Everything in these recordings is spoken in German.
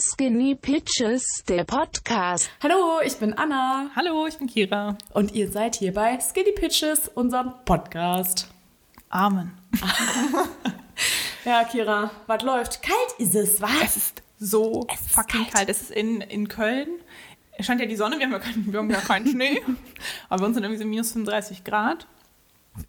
Skinny Pitches, der Podcast. Hallo, ich bin Anna Hallo, ich bin Kira. und ihr seid hier bei Skinny Pitches, unserem Podcast. Amen. Ja, Kira, was läuft? Kalt ist es, was? Es ist so Es ist fucking kalt. kalt. Es ist in, in Köln. Es scheint ja die Sonne, wir haben ja keinen, wir haben ja keinen Schnee. Aber bei uns sind irgendwie so minus 35 Grad.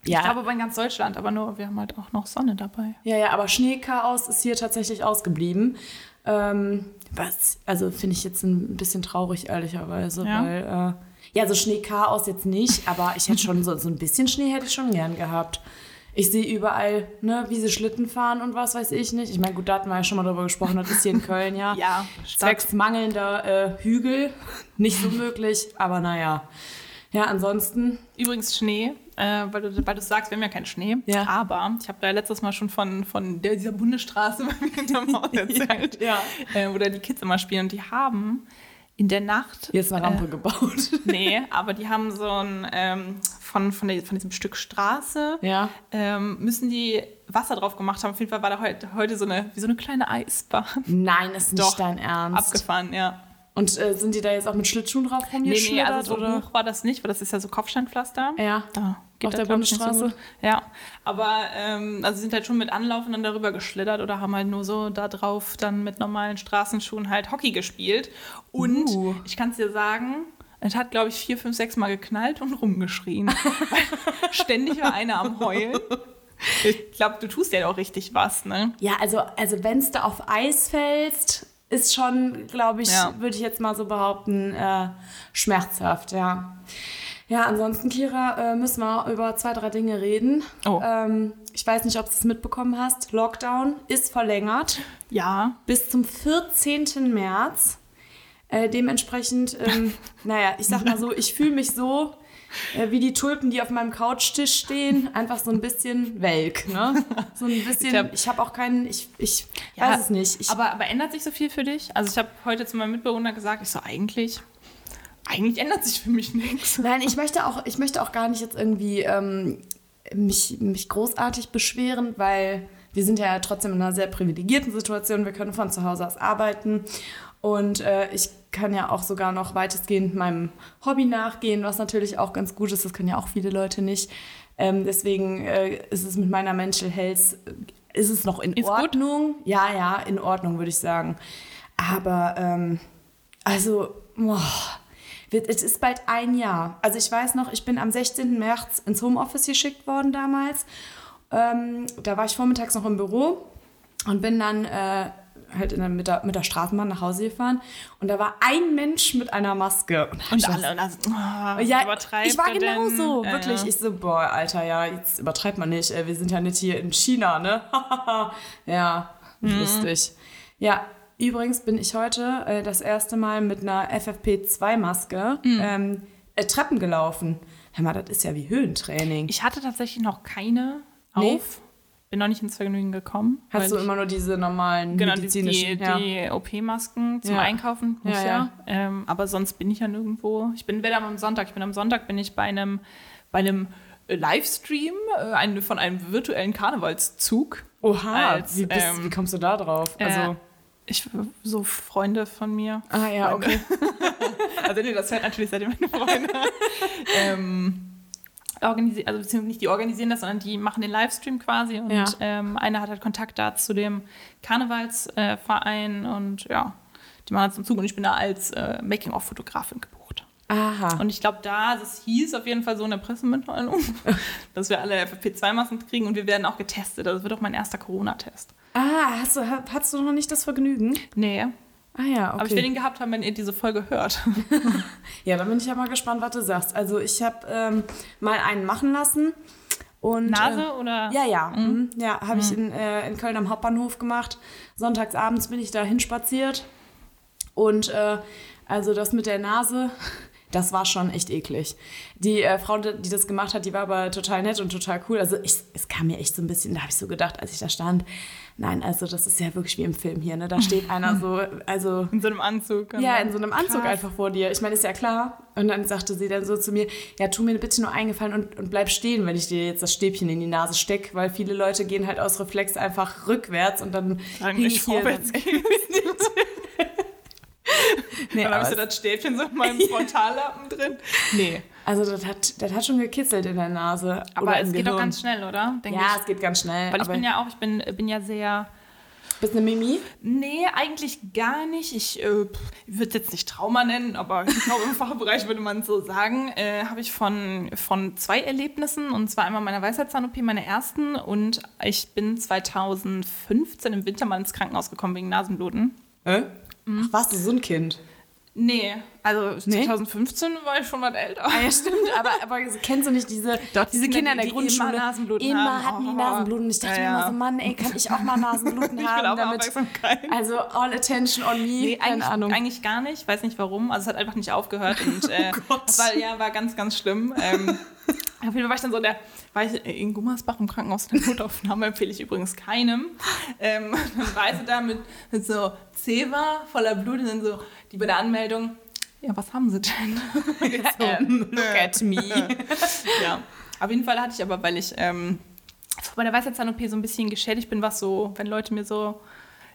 Ja. Ich glaube, bei ganz Deutschland, aber nur, wir haben halt auch noch Sonne dabei. Ja, ja, aber Schneechaos ist hier tatsächlich ausgeblieben. Ähm, was, also finde ich jetzt ein bisschen traurig, ehrlicherweise, Ja. weil, äh, ja, so Schneechaos jetzt nicht, aber ich hätte schon so, so ein bisschen Schnee hätte ich schon gern gehabt. Ich sehe überall, ne, wie sie Schlitten fahren und was weiß ich nicht. Ich meine, gut, da hatten wir ja schon mal drüber gesprochen, das ist hier in Köln, ja. Ja, Zwecks mangelnder äh, Hügel, nicht so möglich, aber naja. Ja, ansonsten, Übrigens Schnee, äh, weil, du, weil du sagst, wir haben ja keinen Schnee. Ja. Aber ich habe da letztes Mal schon von, von der, dieser Bundesstraße bei mir hinterm Haus erzählt, Ja. äh, wo da die Kids immer spielen. Und die haben in der Nacht hier ist eine Rampe äh, gebaut. Nee, aber die haben so ein, ähm, von, von, der, von diesem Stück Straße, Ja. ähm, müssen die Wasser drauf gemacht haben. Auf jeden Fall war da heute, heute so eine, wie so eine kleine Eisbahn. Nein, ist nicht Doch, dein Ernst. Abgefahren, ja. Und äh, sind die da jetzt auch mit Schlittschuhen drauf Nee, nee, rumgeschlittert? also so oder? hoch war das nicht, weil das ist ja so Kopfsteinpflaster. Ja. Da Auf der Bundesstraße? gut. ja, aber ähm, also sie sind halt schon mit Anlaufen dann darüber geschlittert oder haben halt nur so da drauf dann mit normalen Straßenschuhen halt Hockey gespielt. Und Uh. ich kann es dir sagen, es hat, glaube ich, vier, fünf, sechs Mal geknallt und rumgeschrien. Ständig war einer am Heulen. Ich glaube, du tust ja auch richtig was, ne? Ja, also, also wenn es da auf Eis fällst, ist schon, glaube ich, Ja. würde ich jetzt mal so behaupten, äh, schmerzhaft, ja. Ja, ansonsten, Kira, äh, müssen wir über zwei, drei Dinge reden. Oh. Ähm, ich weiß nicht, ob du es mitbekommen hast. Lockdown ist verlängert Ja. bis zum 14. März. Äh, dementsprechend, ähm, naja, ich sag mal so, ich fühle mich so äh, wie die Tulpen, die auf meinem Couchtisch stehen, einfach so ein bisschen welk, ne? So ein bisschen, glaub- ich habe auch keinen, ich, ich Ja, weiß es nicht. Ich, aber, aber ändert sich so viel für dich? Also ich habe heute zu meinem Mitbewohner gesagt, ich so eigentlich, eigentlich ändert sich für mich nichts. Nein, ich möchte auch, ich möchte auch gar nicht jetzt irgendwie ähm, mich, mich großartig beschweren, weil wir sind ja trotzdem in einer sehr privilegierten Situation. Wir können von zu Hause aus arbeiten. Und äh, ich kann ja auch sogar noch weitestgehend meinem Hobby nachgehen, was natürlich auch ganz gut ist. Das können ja auch viele Leute nicht. Ähm, deswegen äh, ist es mit meiner Mental Health, äh, ist es noch in Ist gut? Ordnung. Ja, ja, in Ordnung, würde ich sagen. Aber, ähm, also, boah, es ist bald ein Jahr. Also ich weiß noch, ich bin am 16. März ins Homeoffice geschickt worden damals. Ähm, da war ich vormittags noch im Büro und bin dann äh, halt in der, mit, der, mit der Straßenbahn nach Hause gefahren. Und da war ein Mensch mit einer Maske. Und, Und das- alle, und also, oh, ja, ich war er genau denn? so, Äh, wirklich. Ich so, boah, Alter, ja, jetzt übertreibt man nicht. äh, Wir sind ja nicht hier in China, ne? ja, Mhm. lustig. Ja, übrigens bin ich heute äh, das erste Mal mit einer FFP2-Maske Mhm. ähm, äh, Treppen gelaufen. Hör mal, das ist ja wie Höhentraining. Ich hatte tatsächlich noch keine Nee? Bin noch nicht ins Vergnügen gekommen. Hast du immer nur diese normalen Genau, die, medizinischen? die, ja. die OP-Masken zum Ja. Einkaufen. Ja, ja. Ähm, aber sonst bin ich ja nirgendwo. Ich bin weder am Sonntag, ich bin am Sonntag bin ich bei einem, bei einem äh, Livestream äh, ein, von einem virtuellen Karnevalszug. Oha, als, wie, bist, ähm, wie kommst du da drauf? Also, äh, ich, so Freunde von mir. ah ja, Freunde. okay. Also nee, das hört natürlich seid ihr meine Freunde. ähm, organisi also beziehungsweise nicht die organisieren das, sondern die machen den Livestream quasi und Ja. ähm, einer hat halt Kontakt da zu dem Karnevalsverein äh, und ja, die machen das zum Zug und ich bin da als äh, Making-of-Fotografin gebucht. Aha. Und ich glaube, da, das hieß auf jeden Fall so in der Pressemitteilung, dass wir alle FFP2-Masken kriegen und wir werden auch getestet. Das wird auch mein erster Corona-Test. Ah, hast du, hast du noch nicht das Vergnügen? Nee, Ah ja, okay. aber ich will den gehabt haben, wenn ihr diese Folge hört. Ja, da bin ich ja mal gespannt, was du sagst. Also ich habe ähm, mal einen machen lassen. Und, Nase Äh, oder? ja, ja. Mhm. Ja, habe ich in, äh, in Köln am Hauptbahnhof gemacht. Sonntagsabends bin ich da hinspaziert. Und äh, also das mit der Nase, das war schon echt eklig. Die äh, Frau, die das gemacht hat, die war aber total nett und total cool. Also ich, es kam mir echt so ein bisschen, da habe ich so gedacht, als ich da stand, nein, also das ist ja wirklich wie im Film hier. Ne? Da steht einer so, also In so einem Anzug. ja, in so einem Anzug Krass. einfach vor dir. Ich meine, ist ja klar. Und dann sagte sie dann so zu mir, ja, tu mir bitte nur eingefallen und, und bleib stehen, wenn ich dir jetzt das Stäbchen in die Nase stecke, weil viele Leute gehen halt aus Reflex einfach rückwärts und dann Sagen ich vorwärts gehen. Dann habe ich aber so das Stäbchen so in meinem Frontallappen drin. Nee. Also das hat, das hat schon gekitzelt in der Nase. Aber es geht doch ganz schnell, oder? Denk Ja, ich. es geht ganz schnell. Weil ich aber bin ja auch, ich bin, bin ja sehr. bist eine Mimi? Nee, eigentlich gar nicht. Ich äh, würde es jetzt nicht Trauma nennen, aber ich glaube, im Fachbereich würde man es so sagen. Äh, Habe ich von, von zwei Erlebnissen. Und zwar einmal meiner Weisheitszahn-OP, meine ersten. Und ich bin 2015 im Winter mal ins Krankenhaus gekommen wegen Nasenbluten. Äh? Mhm. Ach, warst du so ein Kind? Nee, also Nee? 2015 war ich schon was älter. Ah, ja, stimmt. Aber, aber kennst du nicht diese, Doch, diese die Kinder in der die Grundschule? immer Nasenbluten Immer haben. hatten die Oh. Nasenbluten. Und ich dachte Ja, mir immer ja. so, Mann, ey, kann ich auch mal Nasenbluten Ich will haben? auch damit, also all attention on me. Nee, Keine eigentlich, Ahnung. eigentlich gar nicht. Weiß nicht warum. Also es hat einfach nicht aufgehört. Und, äh, Oh Gott. war, ja, war ganz, ganz schlimm. Ähm, auf jeden Fall war ich dann so der, war ich in Gummersbach im Krankenhaus in der Notaufnahme, empfehle ich übrigens keinem. Ähm, dann war so da mit, mit so Zewa voller Blut und dann so, die bei der Anmeldung, ja, was haben sie denn? So, Ähm, look at me. ja. Auf jeden Fall hatte ich aber, weil ich ähm, bei der Weisheitszahn-OP so ein bisschen geschädigt bin, was so, wenn Leute mir so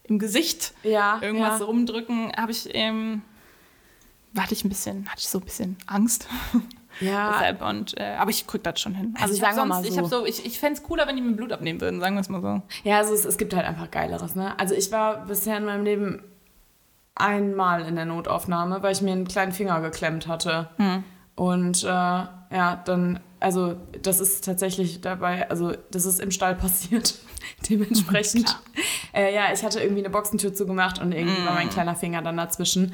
im Gesicht Ja, irgendwas ja. rumdrücken, habe ich, ähm, hatte ich ein bisschen, hatte ich so ein bisschen Angst. Ja, Deshalb und, äh, aber ich krieg das schon hin. Also ich sagen wir hab mal sonst, ich so. habe so, ich, ich fände es cooler, wenn die mir Blut abnehmen würden, sagen wir es mal so. Ja, also es, es gibt halt einfach Geileres, ne? Also ich war bisher in meinem Leben einmal in der Notaufnahme, weil ich mir einen kleinen Finger geklemmt hatte. Hm. Und äh, ja, dann, also das ist tatsächlich dabei, also das ist im Stall passiert. Dementsprechend. äh, ja, ich hatte irgendwie eine Boxentür zugemacht und irgendwie war mein kleiner Finger dann dazwischen.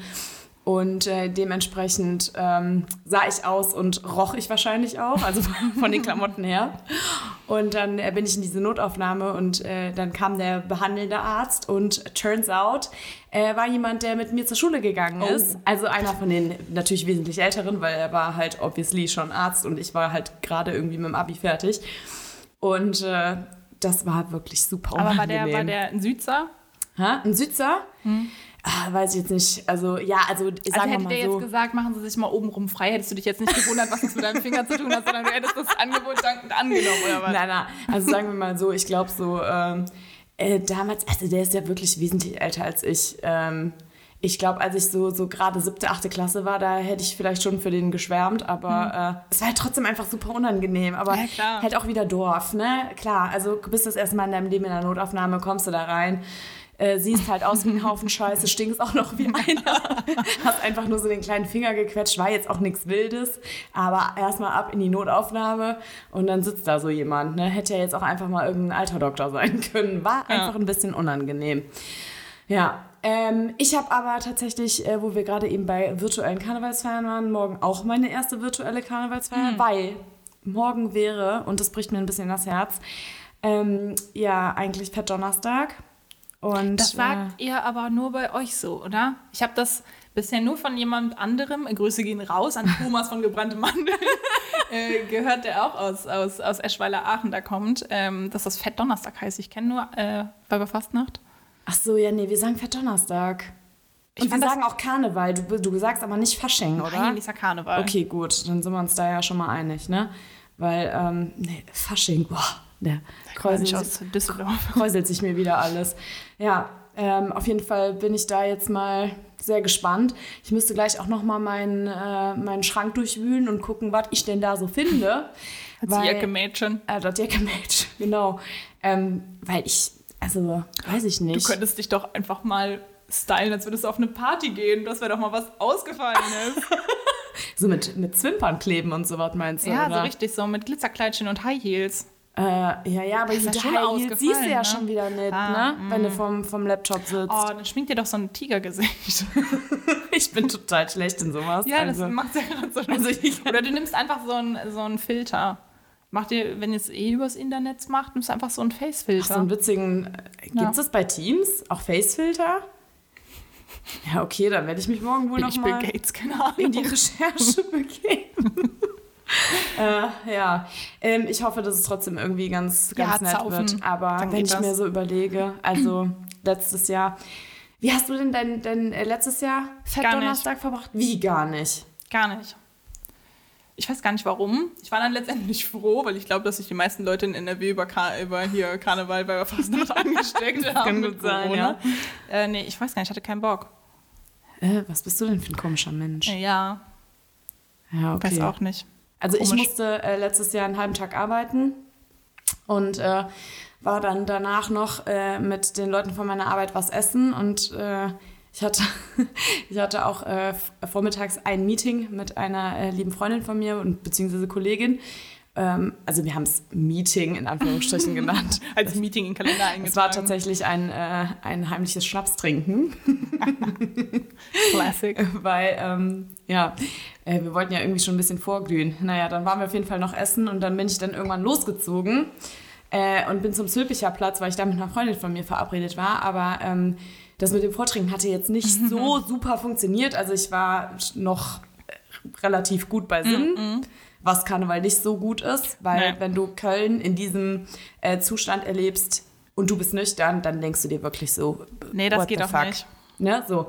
Und äh, dementsprechend ähm, sah ich aus und roch ich wahrscheinlich auch, also von den Klamotten her. Und dann äh, bin ich in diese Notaufnahme und äh, dann kam der behandelnde Arzt und turns out, er war jemand, der mit mir zur Schule gegangen ist. Also einer von den natürlich wesentlich älteren, weil er war halt obviously schon Arzt und ich war halt gerade irgendwie mit dem Abi fertig. Und äh, das war wirklich super Aber war unangenehm. der, war der ein Südser? Ha? Ein Südser? Ah, weiß ich jetzt nicht. Also, ja, also Also sagen wir hätte mal der so. jetzt gesagt, machen Sie sich mal obenrum frei, hättest du dich jetzt nicht gewundert, was das mit deinem Finger zu tun hat, sondern du hättest das Angebot dankend angenommen, oder was? Nein, nein. Also sagen wir mal so, ich glaube so, ähm, äh, damals, also der ist ja wirklich wesentlich älter als ich. Ähm, ich glaube, als ich so, so gerade siebte, achte Klasse war, da hätte ich vielleicht schon für den geschwärmt, aber äh, es war halt trotzdem einfach super unangenehm. Aber Ja, halt auch wieder Dorf, ne? Klar, also du bist das erste Mal in deinem Leben in der Notaufnahme, kommst du da rein. Äh, siehst halt aus wie ein Haufen Scheiße, stinkst auch noch wie einer. Hast einfach nur so den kleinen Finger gequetscht, war jetzt auch nichts Wildes. Aber erstmal ab in die Notaufnahme und dann sitzt da so jemand. Ne? Hätte ja jetzt auch einfach mal irgendein alter Doktor sein können. War einfach ein bisschen unangenehm. Ja, ähm, ich habe aber tatsächlich, äh, wo wir gerade eben bei virtuellen Karnevalsfeiern waren, morgen auch meine erste virtuelle Karnevalsfeier, weil morgen wäre, und das bricht mir ein bisschen das Herz, ähm, ja, eigentlich Fett Donnerstag. Und, Das sagt ihr aber nur bei euch so, oder? Ich habe das bisher nur von jemand anderem, äh, Grüße gehen raus an Thomas von Gebrannte Mandel, äh, gehört, der auch aus, aus, aus Eschweiler-Aachen da kommt, ähm, dass das Fett Donnerstag heißt. Ich kenne nur äh, Weiberfastnacht. Ach so, ja, nee, wir sagen Fett Donnerstag. Ich Und wir sagen auch Karneval. Du, du sagst aber nicht Fasching, oder? Nein, dieser Karneval. Okay, gut, dann sind wir uns da ja schon mal einig, ne? Weil, ähm, nee, Fasching, boah, der kräuselt, Nicht aus Düsseldorf. kräuselt sich mir wieder alles. Ja, ähm, auf jeden Fall bin ich da jetzt mal sehr gespannt. Ich müsste gleich auch noch mal meinen, äh, meinen Schrank durchwühlen und gucken, was ich denn da so finde. Als Jacke-Mädchen. Äh, das Jacke-Mädchen, genau. Ähm, weil ich, also, weiß ich Du nicht. könntest dich doch einfach mal stylen, als würdest du auf eine Party gehen. Das wäre doch mal was Ausgefallenes. So mit, mit Zwimpern kleben und so was meinst du, ja, oder? so richtig, so mit Glitzerkleidchen und High Heels. Äh, ja, ja, aber ist ja die schon High Heels siehst du ja ne? schon wieder nicht, Ah, ne? Wenn du vom, vom Laptop sitzt. Oh, dann schminkt dir doch so ein Tigergesicht. Ich bin total schlecht in sowas. Ja, also. das macht ja gerade so Also Oder du nimmst einfach so einen so einen Filter. Mach dir, wenn ihr es eh übers Internet macht, nimmst du einfach so einen Ach, Face-Filter. so einen witzigen. Äh, Gibt's Ja. das bei Teams? Auch Facefilter? Ja, okay, dann werde ich mich morgen wohl Bin noch ich Bill mal Gates, keine in die. Recherche begeben. äh, ja, ähm, ich hoffe, dass es trotzdem irgendwie ganz, Ja, ganz nett zaufen. wird. Aber Dann wenn ich das. mir so überlege, also letztes Jahr. Wie hast du denn dein, dein äh, letztes Jahr. Fettdonnerstag verbracht? Wie gar nicht? Gar nicht. Ich weiß gar nicht warum. Ich war dann letztendlich froh, weil ich glaube, dass sich die meisten Leute in NRW über, Kar über hier Karneval bei Fastnacht angesteckt haben. kann mit gut sein, Corona. Äh, nee, ich weiß gar nicht, ich hatte keinen Bock. Äh, was bist du denn für ein komischer Mensch? Ja, Ja, okay. weiß auch nicht. Also ich Komisch. musste äh, letztes Jahr einen halben Tag arbeiten und äh, war dann danach noch äh, mit den Leuten von meiner Arbeit was essen und äh, ich hatte, ich hatte auch äh, vormittags ein Meeting mit einer äh, lieben Freundin von mir und beziehungsweise Kollegin. Ähm, also wir haben es Meeting in Anführungsstrichen genannt. Als Meeting in den Kalender eingetragen. Es war tatsächlich ein, äh, ein heimliches Schnapstrinken. Classic. weil, ähm, ja, äh, wir wollten ja irgendwie schon ein bisschen vorglühen. Naja, dann waren wir auf jeden Fall noch essen und dann bin ich dann irgendwann losgezogen äh, und bin zum Zülpicher Platz, weil ich da mit einer Freundin von mir verabredet war. Aber ähm, das mit dem Vortrinken hatte jetzt nicht so super funktioniert. Also ich war noch äh, relativ gut bei Sinn. Was Karneval nicht so gut ist, weil Nee. wenn du Köln in diesem äh, Zustand erlebst und du bist nüchtern, dann denkst du dir wirklich so, Nee, das geht auch nicht. Ne, so.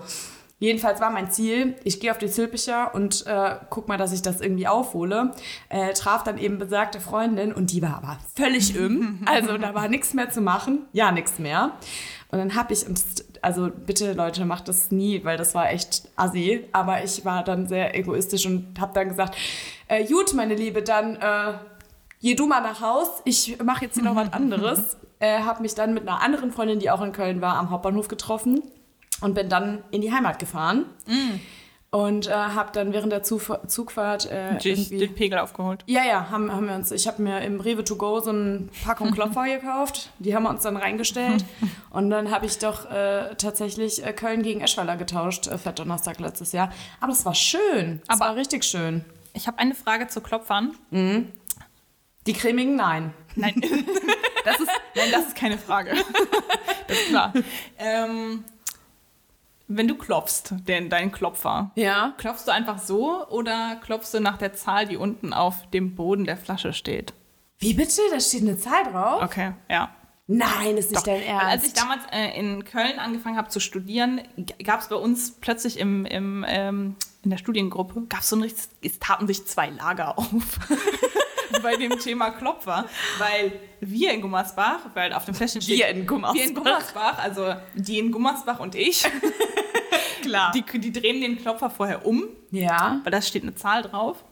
Jedenfalls war mein Ziel, ich gehe auf die Zülpicher und äh, guck mal, dass ich das irgendwie aufhole. Äh, traf dann eben besagte Freundin und die war aber völlig im. Also da war nichts mehr zu machen. Ja, nichts mehr. Und dann habe ich, und das- also bitte Leute, macht das nie, weil das war echt assi. Aber ich war dann sehr egoistisch und habe dann gesagt, äh, gut, meine Liebe, dann äh, geh du mal nach Haus, ich mache jetzt hier noch was anderes. Äh, habe mich dann mit einer anderen Freundin, die auch in Köln war, am Hauptbahnhof getroffen und bin dann in die Heimat gefahren. Und äh, habe dann während der Zuf Zugfahrt äh, den Pegel aufgeholt. Ja, ja, haben, haben wir uns. Ich habe mir im Rewe to go so eine Packung Klopfer gekauft. Die haben wir uns dann reingestellt. Und dann habe ich doch äh, tatsächlich äh, Köln gegen Eschweiler getauscht, äh, Fettdonnerstag letztes Jahr. Aber es war schön. Es Aber- war richtig schön. Ich habe eine Frage zu Klopfern. Die cremigen, nein. Nein, das ist, nein, das ist keine Frage. Das ist klar. Ähm, wenn du klopfst, den, deinen Klopfer, Ja. klopfst du einfach so oder klopfst du nach der Zahl, die unten auf dem Boden der Flasche steht? Wie bitte? Da steht eine Zahl drauf? Okay, ja. Nein, ist nicht Doch. dein Ernst. als ich damals äh, in Köln angefangen habe zu studieren, gab es bei uns plötzlich im, im, ähm, in der Studiengruppe, gab so ein richtig, es taten sich zwei Lager auf. bei dem Thema Klopfer, weil wir in Gummersbach, weil auf dem Fläschchen steht... Wir in Gummersbach. Wir in Gummersbach, also die in Gummersbach und ich, Klar. die, die drehen den Klopfer vorher um, ja. weil da steht eine Zahl drauf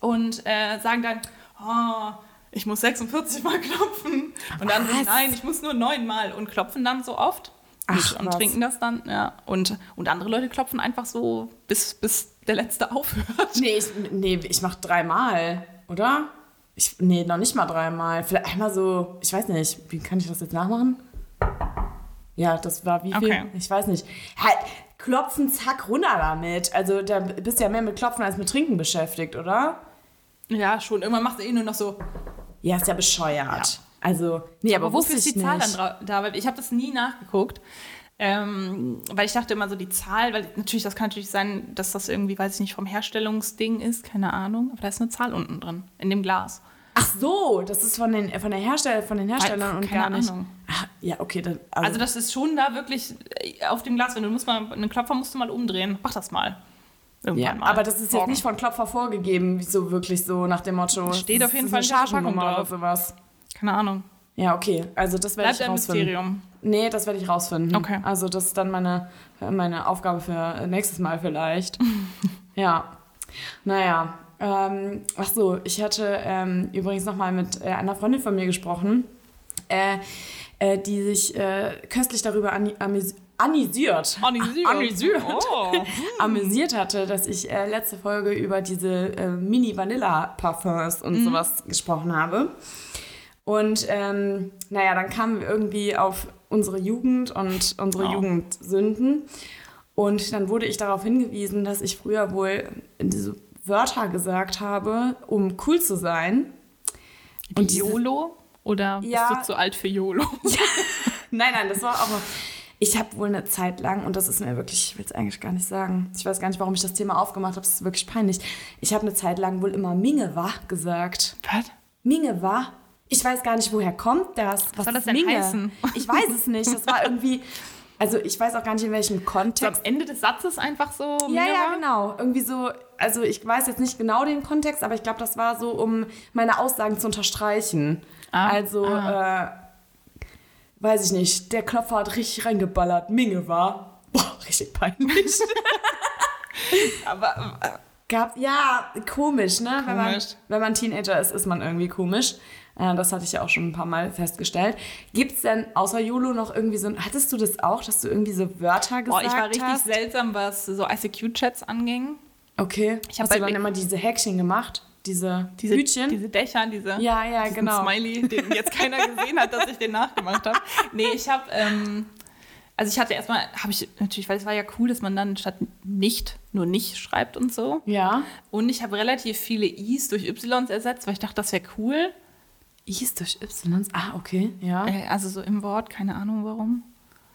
und äh, sagen dann, oh, ich muss 46 Mal klopfen und dann Was? nein, ich muss nur neun Mal und klopfen dann so oft Ach, und, und trinken das dann, ja und und andere Leute klopfen einfach so bis bis der letzte aufhört. Nee, ich, nee, ich mach dreimal, oder? Ich, nee, noch nicht mal dreimal. Vielleicht einmal so, ich weiß nicht, wie kann ich das jetzt nachmachen? Ja, das war wie viel? Okay. Ich weiß nicht. Halt, klopfen, zack, runter damit. Also da bist du ja mehr mit Klopfen als mit Trinken beschäftigt, oder? Ja, schon. Irgendwann machst du eh nur noch so. Ja, ist ja bescheuert. Also, nee, aber, Aber wofür ist die Zahl nicht. dann dra- da? Weil ich habe das nie nachgeguckt. Ähm, weil ich dachte immer so, die Zahl, weil natürlich, das kann natürlich sein, dass das irgendwie, weiß ich nicht, vom Herstellungsding ist, keine Ahnung. Aber da ist eine Zahl unten drin, in dem Glas. Ach so, das ist von den, von der Hersteller, von den Herstellern und keine gar nicht. Ahnung. Ach, ja, okay, dann, Also das ist schon da wirklich äh, auf dem Glas, wenn du musst mal, einen Klopfer musst du mal umdrehen. Mach das mal. Irgendwann Ja, mal. aber das ist jetzt Morgen. nicht von Klopfer vorgegeben, so wirklich so nach dem Motto. Steht auf jeden Fall eine Chargennummer oder sowas. Keine Ahnung. Ja, okay. Also das werde Bleibt ich ein rausfinden. Mysterium. Nee, das werde ich rausfinden. Okay. Also das ist dann meine, meine Aufgabe für nächstes Mal vielleicht. ja. Naja. Ähm, ach so, ich hatte ähm, übrigens nochmal mit äh, einer Freundin von mir gesprochen, äh, äh, die sich äh, köstlich darüber anisiert. Anisiert. Anisiert. Oh. amüsiert hatte, dass ich äh, letzte Folge über diese äh, Mini-Vanilla-Parfums und sowas gesprochen habe. Und ähm, naja, dann kamen wir irgendwie auf unsere Jugend und unsere Oh. Jugendsünden. Und dann wurde ich darauf hingewiesen, dass ich früher wohl diese Wörter gesagt habe, um cool zu sein. Und diese- YOLO? Oder Ja. bist du zu alt für YOLO? Nein, nein, das war auch noch. Ich habe wohl eine Zeit lang, und das ist mir wirklich, ich will es eigentlich gar nicht sagen, ich weiß gar nicht, warum ich das Thema aufgemacht habe, das ist wirklich peinlich. Ich habe eine Zeit lang wohl immer Mingewa gesagt. Was? Mingewa? Ich weiß gar nicht, woher kommt das? Was soll das denn Minge? heißen? Ich weiß es nicht. Das war irgendwie, also ich weiß auch gar nicht, in welchem So am Kontext. Ende des Satzes einfach so. Ja, ja, genau. Irgendwie so, also ich weiß jetzt nicht genau den Kontext, aber ich glaube, das war so, um meine Aussagen zu unterstreichen. Ah, also, äh, weiß ich nicht, der Klopfer hat richtig reingeballert, Minge war. Boah, richtig peinlich. Aber äh, Gab, ja, komisch, ne? Wenn, man, Komisch. wenn man Teenager ist, ist man irgendwie komisch. Äh, Das hatte ich ja auch schon ein paar Mal festgestellt. Gibt es denn außer YOLO noch irgendwie so ein. Hattest du das auch, dass du irgendwie so Wörter boah, gesagt ich war richtig hast? seltsam, was so ICQ-Chats anging. Okay. Ich hab hast du bei- dann immer diese Häkchen gemacht? Diese, Diese, Hütchen? diese Dächer, diese ja, ja, genau. Smiley, den jetzt keiner gesehen hat, dass ich den nachgemacht habe. Nee, ich habe, ähm, also ich hatte erstmal, habe ich natürlich, weil es war ja cool, dass man dann statt nicht nur nicht schreibt und so. Ja. Und ich habe relativ viele I's durch Ys ersetzt, weil ich dachte, das wäre cool. I's durch Y. Ah, okay, ja. Äh, Also so im Wort, keine Ahnung warum.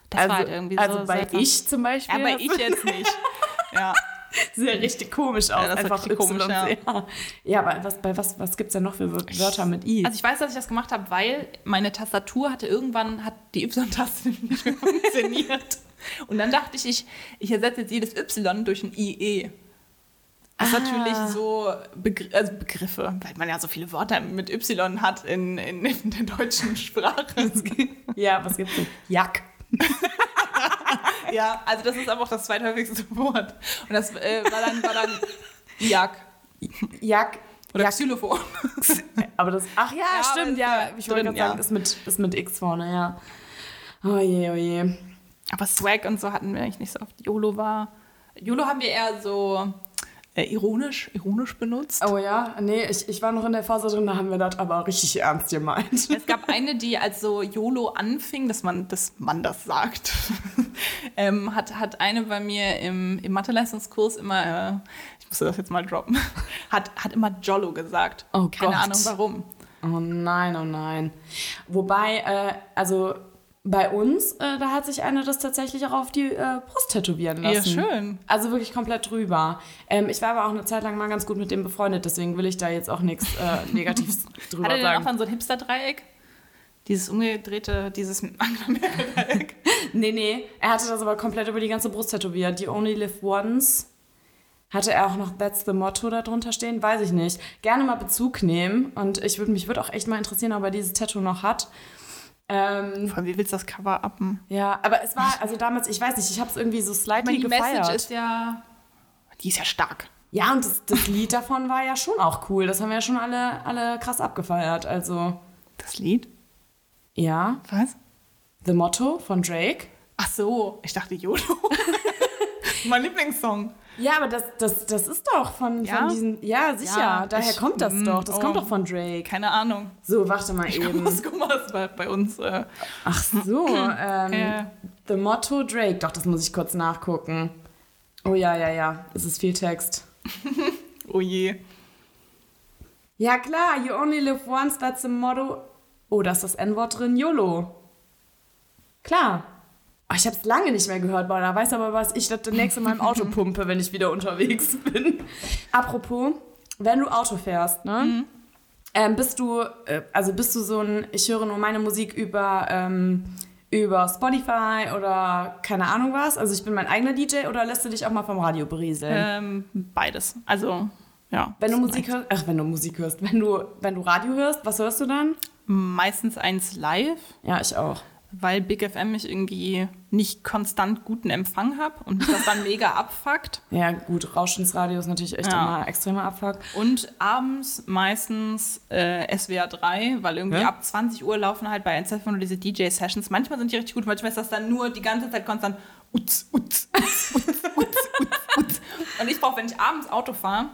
Das also, war halt irgendwie also so. bei seltsam. ich zum Beispiel. Ja, bei ich jetzt nicht. Ja. Sieht ja richtig komisch aus. Ja, einfach richtig komisch. Ja. ja, aber was, bei was, was gibt es denn noch für Wör- Wörter mit I? Also ich weiß, dass ich das gemacht habe, weil meine Tastatur hatte irgendwann hat die Y-Taste nicht mehr funktioniert. Und dann dachte ich, ich, ich ersetze jetzt jedes Y durch ein IE. Was Ah. natürlich so Begr also Begriffe, weil man ja so viele Wörter mit Y hat in, in, in der deutschen Sprache. ja, was gibt's denn? Jack. ja, also das ist aber auch das zweithäufigste Wort. Und das äh, war dann, war dann Jak Jack. oder Jack. Xylophon. Aber das. Ach ja, Ja, stimmt, ja. Ich wollte gerade sagen, ja. ist, mit, ist mit X vorne, ja. Oh je, oh je. Aber Swag und so hatten wir eigentlich nicht so oft. YOLO war. YOLO haben wir eher so äh, ironisch, ironisch benutzt. Oh ja, nee, ich, ich war noch in der Phase drin, da haben wir das aber richtig ernst gemeint. Es gab eine, die als so YOLO anfing, dass man, dass man das sagt, ähm, hat, hat eine bei mir im, im Mathe-Leistungskurs immer, äh, ich musste das jetzt mal droppen, hat, hat immer Jollo gesagt. Oh Keine Gott. Ahnung warum. Oh nein, oh nein. Wobei, äh, also bei uns, äh, da hat sich eine das tatsächlich auch auf die äh, Brust tätowieren Ja, lassen. schön. Also wirklich komplett drüber. Ähm, ich war aber auch eine Zeit lang mal ganz gut mit dem befreundet, deswegen will ich da jetzt auch nichts äh, Negatives drüber Hat er denn auch sagen. dann so ein Hipster-Dreieck? Dieses umgedrehte, dieses Angela Merkel-Dreieck. Nee, nee, er hatte das aber komplett über die ganze Brust tätowiert. Die Only Live Once. Hatte er auch noch That's the Motto darunter stehen? Weiß ich nicht. Gerne mal Bezug nehmen. Und ich würd, mich würde auch echt mal interessieren, ob er dieses Tattoo noch hat. Ähm, Vor allem, wie willst du das Cover appen? ja, aber es war, also damals, ich weiß nicht, ich habe es irgendwie so Ich slightly meine, die gefeiert. Message ist ja, die ist ja stark. ja, und das, das Lied davon war ja schon auch cool. Das haben wir ja schon alle, alle krass abgefeiert. Also, Das Lied? ja. Was? The Motto von Drake. Ach so, ich dachte YOLO. mein Lieblingssong. Ja, aber das, das, das ist doch von, Ja? von diesen. Ja, sicher. Ja, Daher ich- kommt das mm, doch. Das oh. kommt doch von Drake. Keine Ahnung. So, warte mal Ich eben. muss gucken, was bei, bei uns. Äh, Ach so. Ähm, äh, The Motto Drake. Doch, das muss ich kurz nachgucken. Oh ja, ja, ja. Es ist viel Text. oh je. Ja, klar. You only live once. That's the motto. Oh, da ist das N-Wort drin. YOLO. Klar. Oh, ich habe es lange nicht mehr gehört, boah, da weiß aber, was ich das demnächst in meinem Auto pumpe, wenn ich wieder unterwegs bin. Apropos, wenn du Auto fährst, ne? Ähm, bist du, äh, also bist du so ein, ich höre nur meine Musik über, ähm, über Spotify oder keine Ahnung was? Also ich bin mein eigener DJ oder lässt du dich auch mal vom Radio berieseln? Ähm, beides. Also, ja. wenn du Musik hörst, ach, wenn du Musik hörst, wenn du, wenn du Radio hörst, was hörst du dann? Meistens eins live, Ja, ich auch. Weil Big FM ich irgendwie nicht konstant guten Empfang habe und mich das dann mega abfuckt. Ja, gut, Rauschensradio ist natürlich echt Ja. immer extremer Abfuck. Und abends meistens äh, SWR 3, weil irgendwie Ja? ab 20 Uhr laufen halt bei NZF nur diese DJ-Sessions. Manchmal sind die richtig gut, manchmal ist das dann nur die ganze Zeit konstant utz, utz, utz, utz, utz, utz, utz. Und ich brauche, wenn ich abends Auto fahre,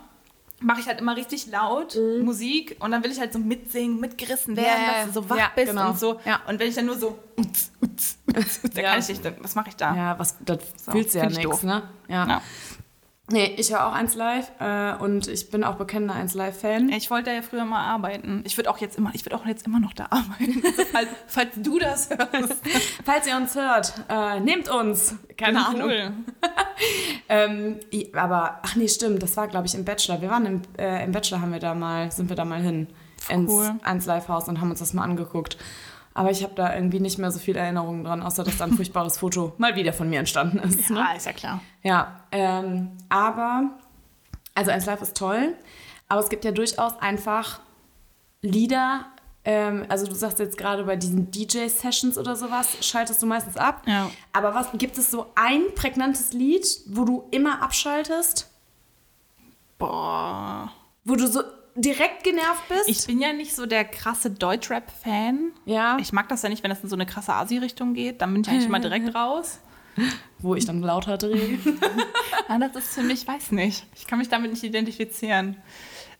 mache ich halt immer richtig laut Musik und dann will ich halt so mitsingen, mitgerissen werden, Ja, dass du so wach ja, bist genau. und so. Ja. Und wenn ich dann nur so utz, utz, utz, utz, dann Ja. kann ich nicht, was mache ich da? Ja, was, das So, fühlst du ja nichts, ne? Ja. Nee, ich höre auch eins live äh, und ich bin auch bekennender eins Live-Fan. Ich wollte ja früher mal arbeiten. Ich würde auch jetzt immer, ich würde auch jetzt immer noch da arbeiten. Also, falls, falls du das hörst. Falls ihr uns hört, äh, nehmt uns. Keine Ahnung. Cool. Ähm, aber, ach nee, stimmt, das war, glaube ich, im Bachelor. Wir waren im, äh, im Bachelor, haben wir da mal, sind wir da mal hin ins, Cool. ans Live-Haus und haben uns das mal angeguckt. Aber ich habe da irgendwie nicht mehr so viel Erinnerungen dran, außer dass da ein furchtbares Foto mal wieder von mir entstanden ist. Ne? Ja, ist ja klar. Ja, ähm, aber, also 1 Live ist toll, aber es gibt ja durchaus einfach Lieder, ähm, also du sagst jetzt gerade bei diesen DJ-Sessions oder sowas, schaltest du meistens ab. Ja. Aber was gibt es so ein prägnantes Lied, wo du immer abschaltest? Boah. Wo du so direkt genervt bist? Ich bin ja nicht so der krasse Deutschrap-Fan. Ja. Ich mag das ja nicht, wenn das in so eine krasse Asi-Richtung geht. Dann bin ich eigentlich immer direkt raus. wo ich dann lauter drehe. Ah, das ist für mich, weiß nicht. Ich kann mich damit nicht identifizieren.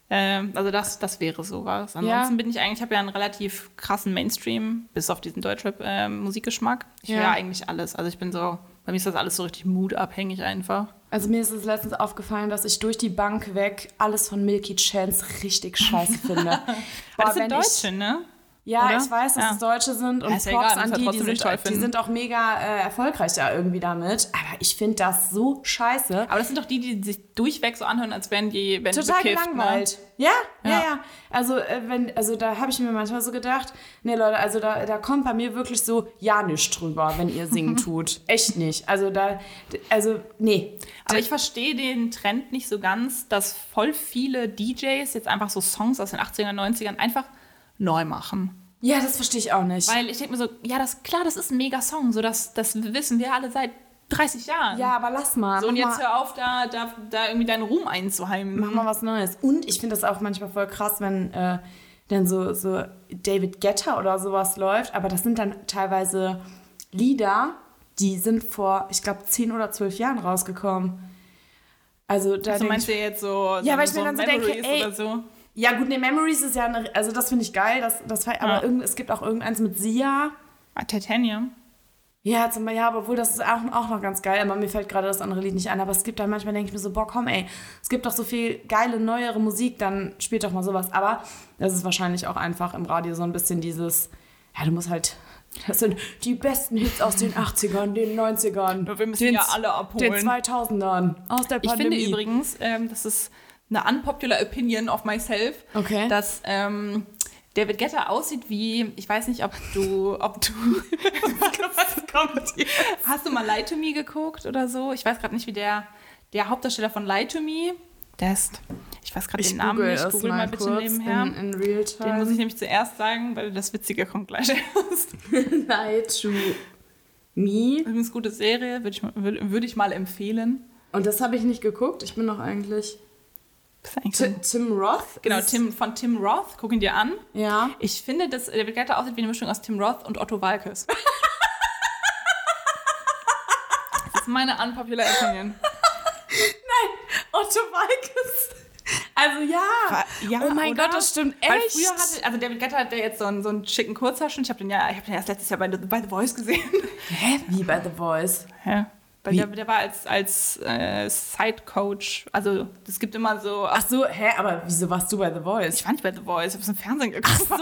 Ähm, also das, das wäre sowas. Ansonsten Ja. bin ich eigentlich, ich habe ja einen relativ krassen Mainstream, bis auf diesen Deutschrap-Musikgeschmack. ich Ja. höre eigentlich alles. Also ich bin so, bei mir ist das alles so richtig moodabhängig einfach. Also mir ist es letztens aufgefallen, dass ich durch die Bank weg alles von Milky Chance richtig scheiße finde. Aber das sind wenn ich- Deutsche, ne? Ja, Oder? ich weiß, dass Ja. es Deutsche sind und Props egal, an die, die sind, die sind auch mega äh, erfolgreich da irgendwie damit. Aber ich finde das so scheiße. Aber das sind doch die, die sich durchweg so anhören, als wären die, wenn Total bekifft, gelangweilt. Ja, ja, ja, Ja. Also, äh, wenn, also da habe ich mir manchmal so gedacht, nee Leute, also da, da kommt bei mir wirklich so ja nichts drüber, wenn ihr singen tut. Echt nicht. Also da, also nee. Aber ich verstehe den Trend nicht so ganz, dass voll viele DJs jetzt einfach so Songs aus den 80ern, 90ern einfach neu machen. Ja, das verstehe ich auch nicht. Weil ich denke mir so, ja, das klar, das ist ein mega Song, so das, das wissen wir alle seit 30 Jahren. ja, aber lass mal. So, und jetzt mal, hör auf, da, da, da irgendwie deinen Ruhm einzuheimen. mach mal was Neues. Und ich finde das auch manchmal voll krass, wenn äh, dann so, so David Guetta oder sowas läuft. Aber das sind dann teilweise Lieder, die sind vor, ich glaube, 10 oder 12 Jahren rausgekommen. Also da Also meinst ich, du jetzt so, Ja, so, weil ich so mir dann so denke, Memories ey, oder so? Ja, gut, nee, Memories ist ja, eine, also das finde ich geil, das, das, war- aber irgend, es gibt auch irgendeins mit Sia. Ah, Titanium. Ja, zum Beispiel, ja, aber obwohl das ist auch, auch noch ganz geil, aber mir fällt gerade das andere Lied nicht ein, aber es gibt dann manchmal, denke ich mir so, boah, komm, ey, es gibt doch so viel geile, neuere Musik, dann spielt doch mal sowas, aber das ist wahrscheinlich auch einfach im Radio so ein bisschen dieses, ja, du musst halt, das sind die besten Hits aus den 80ern, den 90ern, Ja, wir müssen den, ja alle abholen. den 2000ern, aus der Ich finde Pandemie. übrigens, ähm, das ist eine unpopular opinion of myself, Okay. dass ähm, David Guetta aussieht wie, ich weiß nicht, ob du, ob du, was kommt jetzt? Hast du mal Lie to Me geguckt oder so? Ich weiß gerade nicht, wie der, der Hauptdarsteller von Lie to Me, der ist, ich weiß gerade den Namen nicht, google mal bitte kurz nebenher. In, in real time. Den muss ich nämlich zuerst sagen, weil das Witzige kommt gleich erst. Night to Me. Übrigens gute Serie, würde ich, mal- würd, würd ich mal empfehlen. Und das habe ich nicht geguckt. Ich bin noch eigentlich. Tim Roth? Genau, Tim, von Tim Roth, guck ihn dir an. Ja. Ich finde, dass der Begleiter aussieht wie eine Mischung aus Tim Roth und Otto Walkes. das ist meine unpopular opinion. Otto Walkes. Also ja. Ja, oh mein oder? Gott, das stimmt Weil echt. früher hatte, also David Guetta hat ja jetzt so einen, so einen schicken Kurzhaarschnitt. Ich habe den ja, ich habe den erst letztes Jahr bei, The- bei The Voice gesehen. Hä? Wie bei The Voice. Ja. Weil der, der war als, als äh, Side-Coach. Also, es gibt immer so. Ach so, hä? Aber wieso warst du bei The Voice? ich war nicht bei The Voice, ich habe es im Fernsehen geguckt. so,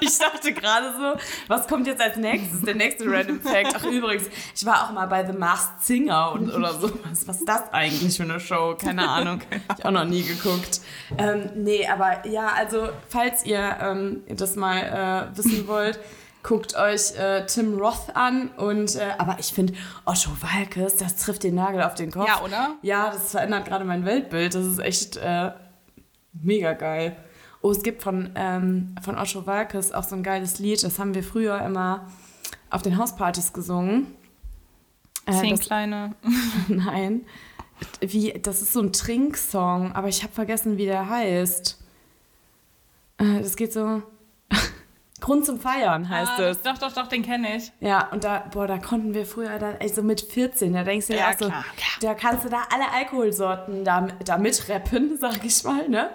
ich, ich dachte gerade so, was kommt jetzt als nächstes? Der nächste Random Fact. Ach übrigens, ich war auch mal bei The Masked Singer und, oder so. Was, was ist das eigentlich für eine Show? Keine Ahnung. Hab ich auch noch nie geguckt. Ähm, nee, aber ja, also falls ihr ähm, das mal äh, wissen wollt, guckt euch äh, Tim Roth an und äh, aber ich finde Otto Walkes, das trifft den Nagel auf den Kopf. Ja, oder? Ja, das verändert gerade mein Weltbild. Das ist echt äh, mega geil. Oh, es gibt von, ähm, von Otto Walkes auch so ein geiles Lied, das haben wir früher immer auf den Hauspartys gesungen. Äh, Zehn das, kleine. nein. Wie, das ist so ein Trinksong, aber ich habe vergessen, wie der heißt. Äh, das geht so. Grund zum Feiern heißt ah, es. doch, doch, doch, den kenne ich. Ja, und da, boah, da konnten wir früher dann, also mit 14, da denkst du Ja, ja, auch so, klar, klar. da kannst du da alle Alkoholsorten da, da mitrappen, sag ich mal, ne?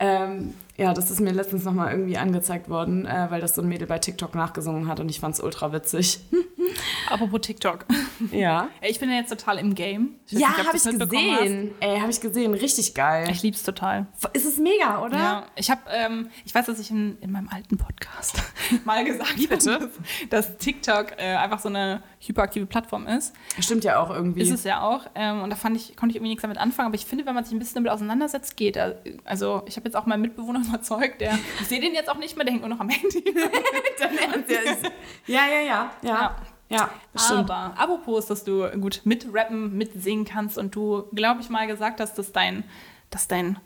Ähm, ja, das ist mir letztens nochmal irgendwie angezeigt worden, äh, weil das so ein Mädel bei TikTok nachgesungen hat und ich fand's ultra witzig. Apropos TikTok. Ja. Ich bin ja jetzt total im Game. weiß Ja, habe ich gesehen. Ey, habe ich gesehen, richtig geil. Hast. Ich lieb's total. Ist es mega, oder? Ja, ich habe, ähm, ich weiß, dass ich in, in meinem alten Podcast mal gesagt habe, dass TikTok äh, einfach so eine hyperaktive Plattform ist. Stimmt ja auch irgendwie. Ist es ja auch. Ähm, und da fand ich, konnte ich irgendwie nichts damit anfangen. Aber ich finde, wenn man sich ein bisschen damit auseinandersetzt, geht. Also ich habe jetzt auch meinen Mitbewohner überzeugt, der, ich sehe den jetzt auch nicht mehr, der hängt nur noch am Handy. Ja, ja, ja, ja, ja. Ja, das stimmt. Aber apropos, dass du gut mitrappen, mitsingen kannst und du, glaube ich, mal gesagt hast, dass dein, dass dein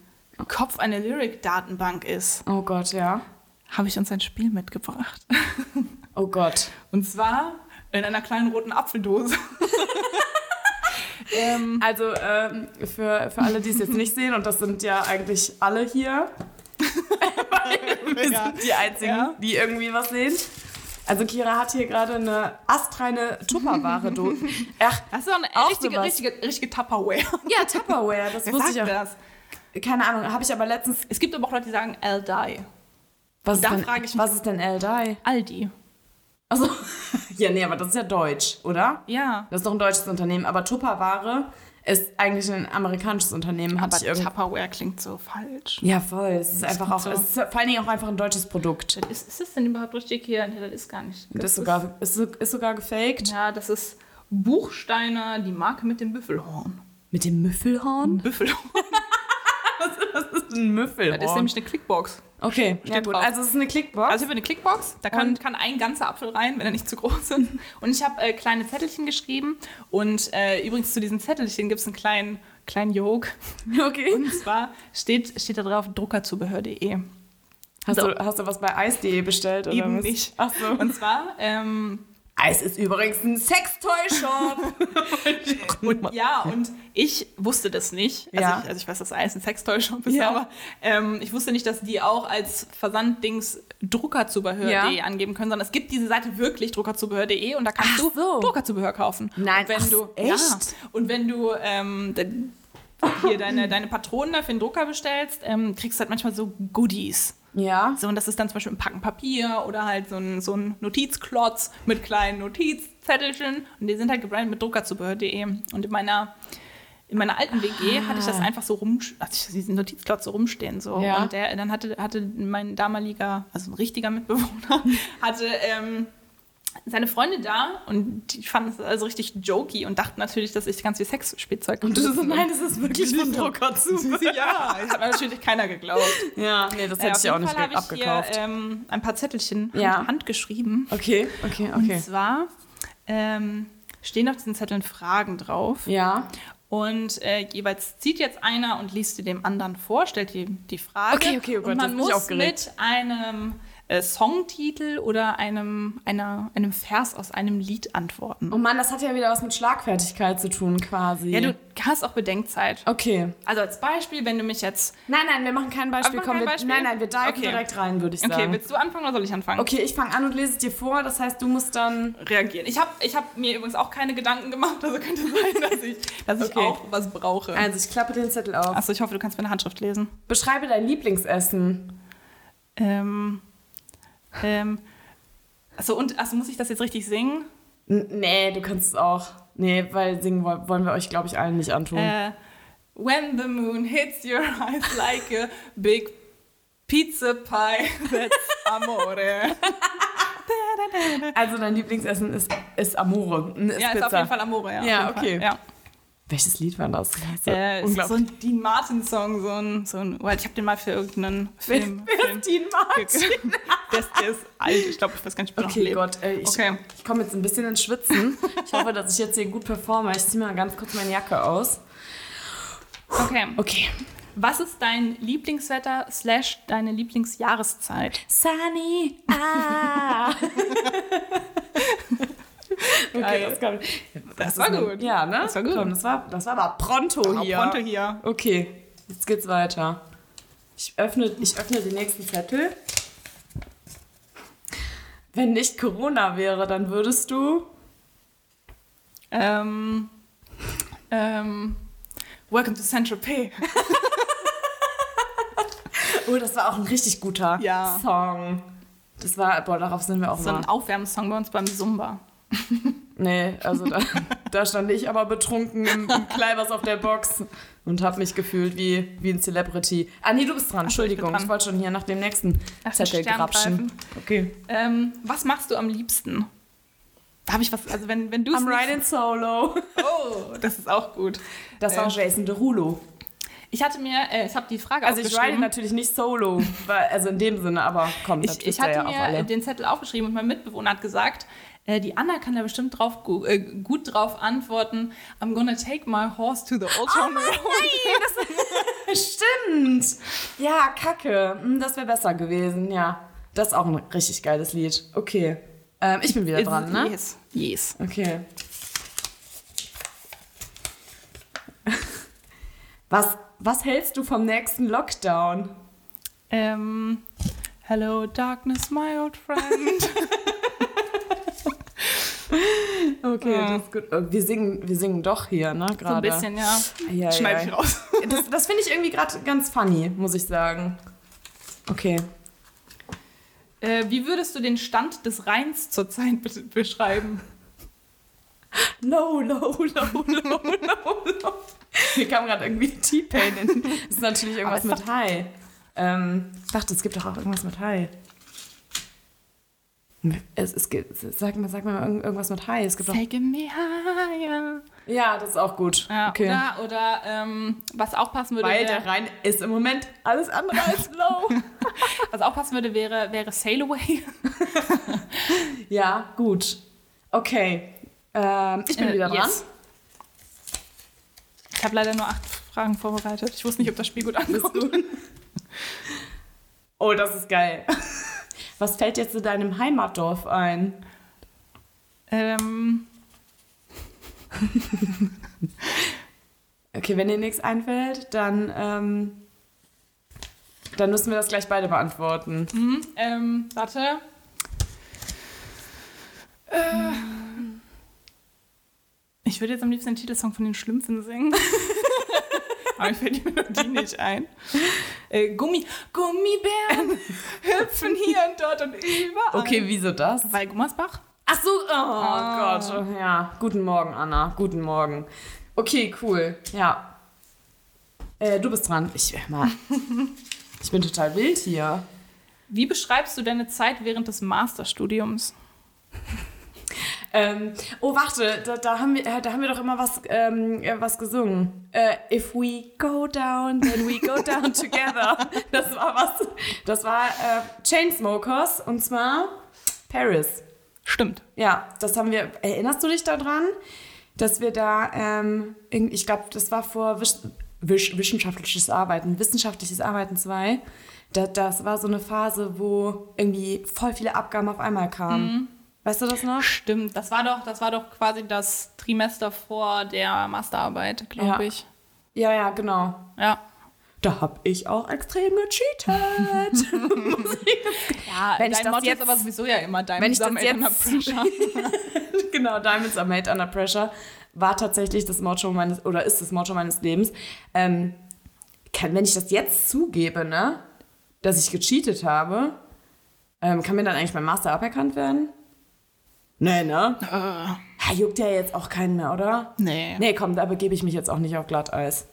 Kopf eine Lyric-Datenbank ist. Oh Gott, ja. habe ich uns ein Spiel mitgebracht. Oh Gott. Und zwar in einer kleinen roten Apfeldose. ähm, Also ähm, für, für alle, die es jetzt nicht sehen, und das sind ja eigentlich alle hier. Wir Ja. sind die einzigen, Ja. die irgendwie was sehen. Also Kira hat hier gerade eine astreine Tupperware. Du. Ach, das ist doch eine richtige, richtige, richtige Tupperware. ja, Tupperware, das Wer wusste sagt ich auch. das? Keine Ahnung, habe ich aber letztens. Es gibt aber auch Leute, die sagen Aldi. Was, Da ist, denn, frage ich mich- was ist denn Eldai? Aldi. Also, ja, nee, aber das ist ja deutsch, oder? Ja. Das ist doch ein deutsches Unternehmen. Aber Tupperware ist eigentlich ein amerikanisches Unternehmen. Aber. Tupperware klingt so falsch. Ja, voll. Es ist einfach auch, so. es ist vor allen Dingen auch einfach ein deutsches Produkt. Ist, ist das denn überhaupt richtig hier? Nee, das ist gar nicht. Das ist sogar, ist, ist sogar gefaked. Ja, das ist Buchsteiner, die Marke mit dem Büffelhorn. Mit dem Müffelhorn? Büffelhorn. Das ist ein Müffelhorn. Das ist nämlich eine Clickbox. okay, ja gut. drauf. Also es ist eine Clickbox. Also ich habe eine Clickbox, da kann, kann ein ganzer Apfel rein, wenn er nicht zu groß ist. Und ich habe äh, kleine Zettelchen geschrieben. Und äh, übrigens zu diesen Zettelchen gibt es einen kleinen, kleinen Joke. okay. Und zwar steht, steht da drauf druckerzubehör.de. Hast, So. du, hast du was bei Eis.de bestellt? Oder Eben was? nicht. Ach so. Und zwar, ähm, Eis ist übrigens ein Sextoy-Shop. Und ja, und ich wusste das nicht. Also, Ja. ich, also ich weiß, dass Eis ein Sextoy-Shop ist, Ja. aber ähm, ich wusste nicht, dass die auch als Versanddings druckerzubehör.de Ja. angeben können, sondern es gibt diese Seite wirklich druckerzubehör.de und da kannst Ach du so. Druckerzubehör kaufen. Nein, und wenn ach, du echt? Ja, und wenn du ähm, hier deine, deine Patronen da für den Drucker bestellst, ähm, kriegst du halt manchmal so Goodies. ja. So, und das ist dann zum Beispiel ein Packen Papier oder halt so ein, so ein Notizklotz mit kleinen Notizzettelchen. Und die sind halt gebrandet mit druckerzubehör.de. Und in meiner, in meiner alten WG hatte ich das einfach so rum, hatte ich diesen Notizklotz so rumstehen. So. Ja. Und der, dann hatte, hatte mein damaliger, also ein richtiger Mitbewohner, hatte ähm, seine Freunde da und die fanden es also richtig jokey und dachten natürlich, dass ich ganz viel Sexspielzeug Und du so, nein, das ist wirklich von Drucker zu. ja, das hat mir natürlich keiner geglaubt. Ja, nee, das hätte Äh, ich auch nicht habe ich abgekauft. Hier, ähm, ein paar Zettelchen hand, Ja. handgeschrieben. okay, okay, Und okay. zwar ähm, stehen auf diesen Zetteln Fragen drauf. Ja. Und äh, jeweils zieht jetzt einer und liest sie dem anderen vor, stellt die, die Frage. Okay, okay, oh Gott, und man muss mit einem äh, Songtitel oder einem, einer, einem Vers aus einem Lied antworten. Oh Mann, das hat ja wieder was mit Schlagfertigkeit zu tun, quasi. Ja, du hast auch Bedenkzeit. Okay. Also als Beispiel, wenn du mich jetzt... Nein, nein, wir machen kein Beispiel. Aber Komm, kein wir, Beispiel? Nein, nein, wir diven Okay. direkt rein, würde ich sagen. Okay, willst du anfangen oder soll ich anfangen? Okay, ich fange an und lese es dir vor. Das heißt, du musst dann. reagieren. Ich habe ich hab mir übrigens auch keine Gedanken gemacht, also könnte sein, dass ich, dass ich Okay. auch was brauche. Also, ich klappe den Zettel auf. Achso, ich hoffe, du kannst meine Handschrift lesen. Beschreibe dein Lieblingsessen. Ähm, ähm, achso, und achso, muss ich das jetzt richtig singen? N nee, du kannst es auch. Nee, weil singen woll- wollen wir euch, glaube ich, allen nicht antun. Äh, when the moon hits your eyes like a big pizza pie, that's amore. Also, dein Lieblingsessen ist, ist Amore. Ist ja, ist Pizza. auf jeden Fall amore, ja. Ja, okay. Ja. Welches Lied war das? das ist Äh, ist so ein Dean Martin-Song, so ein, so ein, well, ich habe den mal für irgendeinen Film. Film Dean Martin? das, der ist alt, ich glaube, ich weiß gar nicht, ob Okay. Gott, ey, ich, Okay. ich komme jetzt ein bisschen ins Schwitzen. Ich hoffe, dass ich jetzt hier gut performe. Ich ziehe mal ganz kurz meine Jacke aus. Okay. Okay. Was ist dein Lieblingswetter slash deine Lieblingsjahreszeit? Sunny, ah. okay, das kam. Das war ist eine- gut. Ja, ne? Das war gut. Komm, das, war, das war aber pronto hier. Pronto hier. Okay, jetzt geht's weiter. Ich öffne, ich öffne den nächsten Zettel. Wenn nicht Corona wäre, dann würdest du. Ähm, ähm, Welcome to Central P. Oh, das war auch ein richtig guter Ja. Song. Das war, boah, darauf sind wir auch So ein mal. Aufwärmsong bei uns beim Zumba. Nee, also da, da stand ich aber betrunken im, im Kleibers auf der Box und habe mich gefühlt wie, wie ein Celebrity. Ah, nee, du bist dran. Ach ich Entschuldigung, ich, dran. wollte schon hier nach dem nächsten Nach Zettel grapschen. Okay. Ähm, was machst du am liebsten? Da habe ich was, also wenn, wenn du es I'm riding solo. Oh, das ist auch gut. Das war Ähm, Jason Derulo. Ich hatte mir, äh, ich habe die Frage Also ich ride natürlich nicht solo, weil, also in dem Sinne, aber komm, Ich, ich hatte ja mir äh, den Zettel aufgeschrieben und mein Mitbewohner hat gesagt, äh, die Anna kann da bestimmt drauf, äh, gut drauf antworten. I'm gonna take my horse to the Old Town Road. Stimmt. Ja, kacke. Hm, Das wäre besser gewesen, ja. Das ist auch ein richtig geiles Lied. Okay. Ähm, ich bin wieder dran, ne? Yes. Yes. Okay. Was, was hältst du vom nächsten Lockdown? Ähm, hello, darkness, my old friend. Okay, Ja. das ist gut. Äh, Wir singen, wir singen doch hier, ne? so ein Gerade. bisschen, ja. Ja, Schneid ja. ich raus. Das, das finde ich irgendwie gerade ganz funny, muss ich sagen. Okay. Äh, wie würdest du den Stand des Rheins zurzeit be beschreiben? Low, low, low, low, low, low. Mir kam gerade irgendwie T-Pain in. Das ist natürlich irgendwas mit High. Ähm, ich dachte, es gibt doch auch irgendwas mit High. Es, es gibt, sag mal, sag mal irgend- irgendwas mit High. Es gibt Take me higher. ja, das ist auch gut. Ja, okay. Oder, oder ähm, was auch passen würde, Weil der Rhein ist im Moment alles andere als low. was auch passen würde, wäre, wäre Sail Away. ja, gut. Okay. Ähm, ich bin Äh, wieder dran. yes. Ich habe leider nur acht Fragen vorbereitet. Ich wusste nicht, ob das Spiel gut ankommt. Oh, das ist geil. Was fällt dir zu deinem Heimatdorf ein? Ähm, Okay, wenn dir nichts einfällt, dann, ähm, dann müssen wir das gleich beide beantworten. hm, ähm, warte. Äh, ich würde jetzt am liebsten den Titelsong von den Schlümpfen singen. Aber mir fällt die Melodie nicht ein. Äh, Gummi, Gummibären hüpfen hier und dort und überall. Okay, wieso das? Weil Gummersbach? Ach so, oh Ah. Gott. Ja, guten Morgen, Anna. Guten Morgen. Okay, cool. Ja. Äh, du bist dran. Ich, hör mal, ich bin total wild hier. Wie beschreibst du deine Zeit während des Masterstudiums? Ähm, oh, warte, da, da, haben wir, äh, da haben wir doch immer was, ähm, äh, was gesungen. Äh, If we go down, then we go down together. Das war was. Das war äh, Chainsmokers und zwar Paris. Stimmt. Ja, das haben wir. Erinnerst du dich daran, dass wir da, ähm, ich glaube, das war vor Wisch, Wisch, wissenschaftliches Arbeiten, wissenschaftliches Arbeiten 2. Da, das war so eine Phase, wo irgendwie voll viele Abgaben auf einmal kamen. Weißt du das noch? Stimmt. Das war doch, das war doch quasi das Trimester vor der Masterarbeit, glaube Ja. ich. Ja, ja, genau. Ja. Da habe ich auch extrem gecheatet. Ja, Wenn ich dein das Motto jetzt- ist aber sowieso ja immer ich das Summit under Pressure. genau, Diamonds are made under pressure war tatsächlich das Motto meines, oder ist das Motto meines Lebens. Ähm, kann, wenn ich das jetzt zugebe, ne, dass ich gecheatet habe, ähm, kann mir dann eigentlich beim Master aberkannt werden? Nee, ne? Ja, juckt ja jetzt auch keinen mehr, oder? nee. Nee, komm, da begebe ich mich jetzt auch nicht auf Glatteis.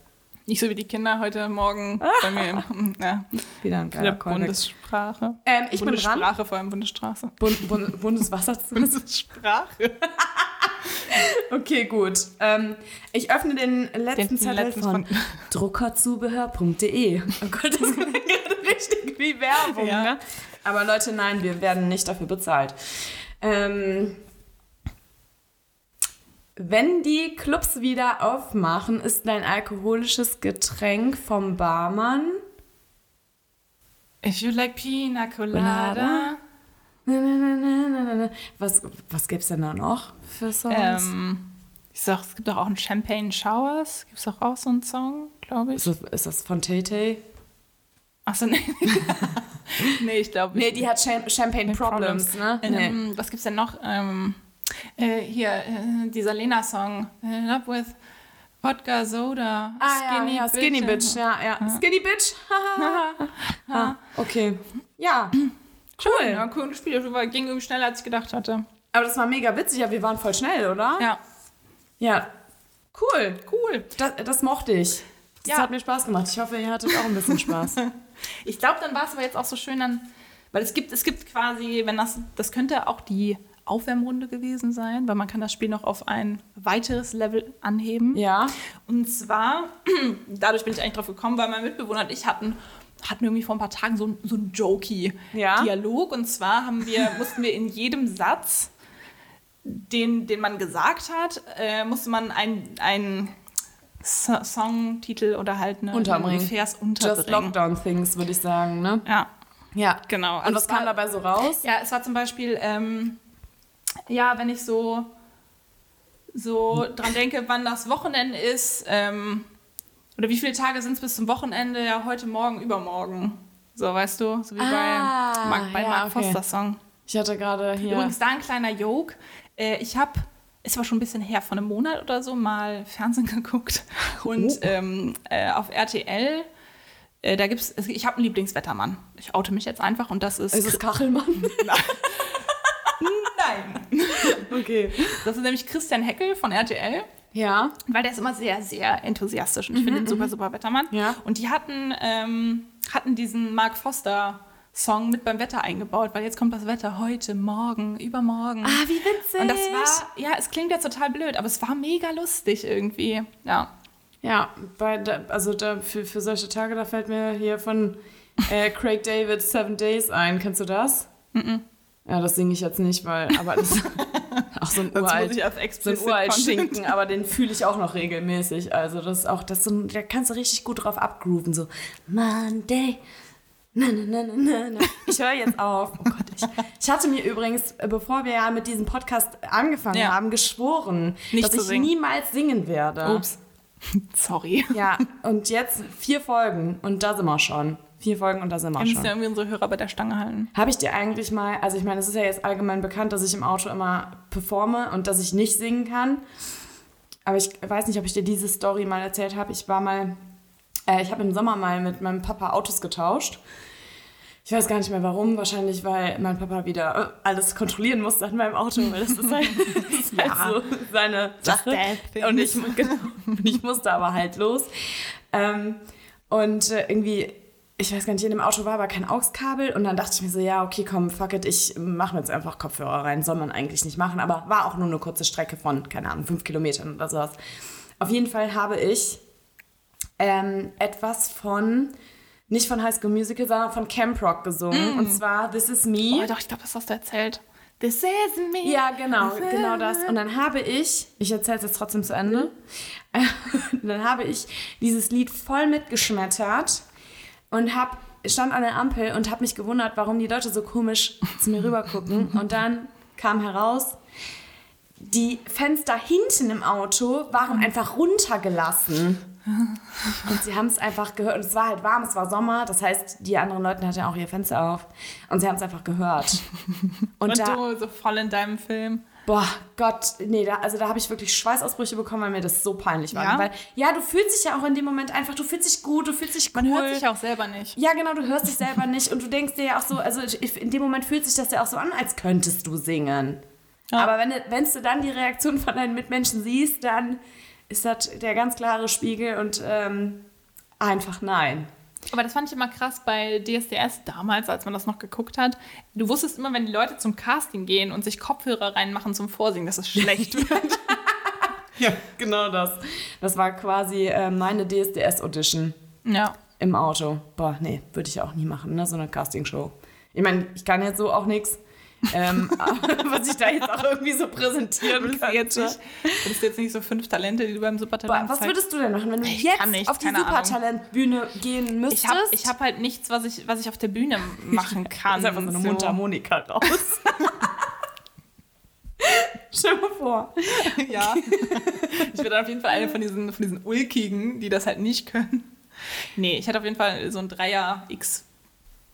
Nicht so wie die Kinder heute Morgen bei mir im, ja, Wieder ein geiler. Bundessprache. Ähm, ich bin dran. Bundessprache, vor allem Bundesstraße. Bund, Bund, Bundeswas hast du? Bundessprache. Okay, gut. Ähm, ich öffne den letzten Den Zettel letzten von, von- druckerzubehör.de. Oh Gott, das klingt gerade richtig wie Werbung, Ja. ne? Aber Leute, nein, wir werden nicht dafür bezahlt. Ähm, wenn die Clubs wieder aufmachen, ist dein alkoholisches Getränk vom Barmann. If you like pina Colada. Na. Was, was gibt's denn da noch für Songs? Ähm, ich sag, es gibt doch auch einen Champagne Showers. Gibt es doch auch so einen Song, glaube ist, ich. das, ist das von Tay Tay? Achso, nee. nee, ich glaube Nee, die hat Cham Champagne Problems, ne? Nee. Ähm, was gibt's denn noch? Ähm, äh, hier, äh, dieser Lena-Song. Äh, Love with Vodka Soda. Ah, ja, ja, Skinny Bitch, ja, ja. Skinny Bitch. ah, okay. Ja, Cool. Ja, cooles Spiel. Ging irgendwie schneller, als ich gedacht hatte. aber das war mega witzig, ja, wir waren voll schnell, oder? Ja, Ja. Cool. cool. Das, das mochte ich. Das Ja. hat mir Spaß gemacht. Ich hoffe, ihr hattet auch ein bisschen Spaß. Ich glaube, dann war es aber jetzt auch so schön dann, weil es gibt, es gibt quasi, wenn das, das könnte auch die Aufwärmrunde gewesen sein, weil man kann das Spiel noch auf ein weiteres Level anheben. ja. Und zwar, dadurch bin ich eigentlich drauf gekommen, weil mein Mitbewohner und ich hatten, hatten irgendwie vor ein paar Tagen so, so einen Ja. Jokey-Dialog. Und zwar haben wir, mussten wir in jedem Satz, den, den man gesagt hat, äh, musste man einen so Songtitel oder halt eine, Unterbringen. einen Vers Just unterbringen. Lockdown Things, würde ich sagen, ne? Ja. Ja. Genau. Und Also was es war- kam dabei so raus? Ja, es war zum Beispiel, ähm, ja, wenn ich so, so dran denke, wann das Wochenende ist, ähm, oder wie viele Tage sind es bis zum Wochenende, ja, heute Morgen, übermorgen. So, weißt du, so wie Ah, bei Mark, bei ja, Mark okay. Foster Song. Ich hatte gerade hier. Übrigens, da ein kleiner Joke. Äh, ich habe, es war schon ein bisschen her, von einem Monat oder so, mal Fernsehen geguckt. Und Oh. ähm, äh, auf RTL, äh, da gibt's, es- ich habe einen Lieblingswettermann. Ich oute mich jetzt einfach und das ist. ist es Kachelmann? Nein. okay. Das ist nämlich Christian Heckel von RTL. Ja. Weil der ist immer sehr, sehr enthusiastisch und ich finde ihn super, super Wettermann. Mhm, Ja. Und die hatten, ähm, hatten diesen Mark Foster Song mit beim Wetter eingebaut, weil jetzt kommt das Wetter heute, morgen, übermorgen. Ah, wie witzig. Und das war, ja, es klingt jetzt total blöd, aber es war mega lustig irgendwie. Ja. Ja, bei, da, also da, für, für solche Tage, da fällt mir hier von äh, Craig David Seven Days ein. Kennst du das? Ja, das singe ich jetzt nicht, weil, aber das ist auch so ein uralt, so ein uralt. Schinken, aber den fühle ich auch noch regelmäßig. Also das ist auch, das so da kannst du richtig gut drauf abgrooven, so Monday. Na, na, na, na, na, na. Ich höre jetzt auf. Oh Gott, ich, ich hatte mir übrigens, äh, bevor wir ja mit diesem Podcast angefangen Ja. haben, geschworen, Nicht dass ich singen. niemals singen werde. Ups. Sorry. Ja, und jetzt vier Folgen und da sind wir schon. Vier Folgen und da sind wir Wir müssen schon. ja irgendwie unsere Hörer bei der Stange halten. Habe ich dir eigentlich mal, also ich meine, es ist ja jetzt allgemein bekannt, dass ich im Auto immer performe und dass ich nicht singen kann. Aber ich weiß nicht, ob ich dir diese Story mal erzählt habe. Ich war mal, äh, ich habe im Sommer mal mit meinem Papa Autos getauscht. Ich weiß gar nicht mehr warum. Wahrscheinlich, weil mein Papa wieder äh, alles kontrollieren musste an meinem Auto, weil das ist halt, das ist halt Ja. so seine Sache. Und ich, genau, ich musste aber halt los. Ähm, und äh, irgendwie, ich weiß gar nicht, in dem Auto war aber kein AUX-Kabel. Und dann dachte ich mir so, ja, okay, komm, fuck it, ich mache mir jetzt einfach Kopfhörer rein. Soll man eigentlich nicht machen. Aber war auch nur eine kurze Strecke von, keine Ahnung, fünf Kilometern oder sowas. Auf jeden Fall habe ich ähm, etwas von, nicht von High School Musical, sondern von Camp Rock gesungen. Und zwar This Is Me. Oh, doch, ich glaube, das hast du erzählt. This is me. Ja, genau, genau das. Und dann habe ich, ich erzähle es jetzt trotzdem zu Ende, dann habe ich dieses Lied voll mitgeschmettert und hab, stand an der Ampel und habe mich gewundert, warum die Leute so komisch zu mir rübergucken. Und dann kam heraus, die Fenster hinten im Auto waren einfach runtergelassen. Und sie haben es einfach gehört. Und es war halt warm, es war Sommer. Das heißt, die anderen Leute hatten ja auch ihr Fenster auf. Und sie haben es einfach gehört. Und, Und da, du so voll in deinem Film. Boah, Gott, nee, da, also da habe ich wirklich Schweißausbrüche bekommen, weil mir das so peinlich war. Ja? Weil, ja, du fühlst dich ja auch in dem Moment einfach, du fühlst dich gut, du fühlst dich cool. Man hört sich auch selber nicht. Ja, genau, du hörst dich selber nicht und du denkst dir ja auch so, also in dem Moment fühlt sich das ja auch so an, als könntest du singen. Ja. Aber wenn, wenn du dann die Reaktion von deinen Mitmenschen siehst, dann ist das der ganz klare Spiegel und ähm, einfach nein. Aber das fand ich immer krass bei DSDS damals, als man das noch geguckt hat. Du wusstest immer, wenn die Leute zum Casting gehen und sich Kopfhörer reinmachen zum Vorsingen, dass es schlecht wird. Ja, genau das. Das war quasi äh, meine DSDS-Audition. ja. Im Auto. Boah, nee, würde ich auch nie machen, ne? So eine Castingshow. Ich meine, ich kann jetzt so auch nichts. Ähm, was ich da jetzt auch irgendwie so präsentieren könnte. jetzt nicht, würdest du jetzt nicht so fünf Talente, die du beim Boah, Supertalent was zeigst? würdest du denn machen, wenn du Ich jetzt nicht, auf die. Supertalentbühne gehen müsstest? Ich habe ich hab halt nichts, was ich, was ich auf der Bühne machen kann. ist einfach so eine Mundharmonika raus. Stell dir mal vor. Ja. Ich dann auf jeden Fall eine von diesen, von diesen Ulkigen, die das halt nicht können. Nee, ich hätte auf jeden Fall so ein Dreier X.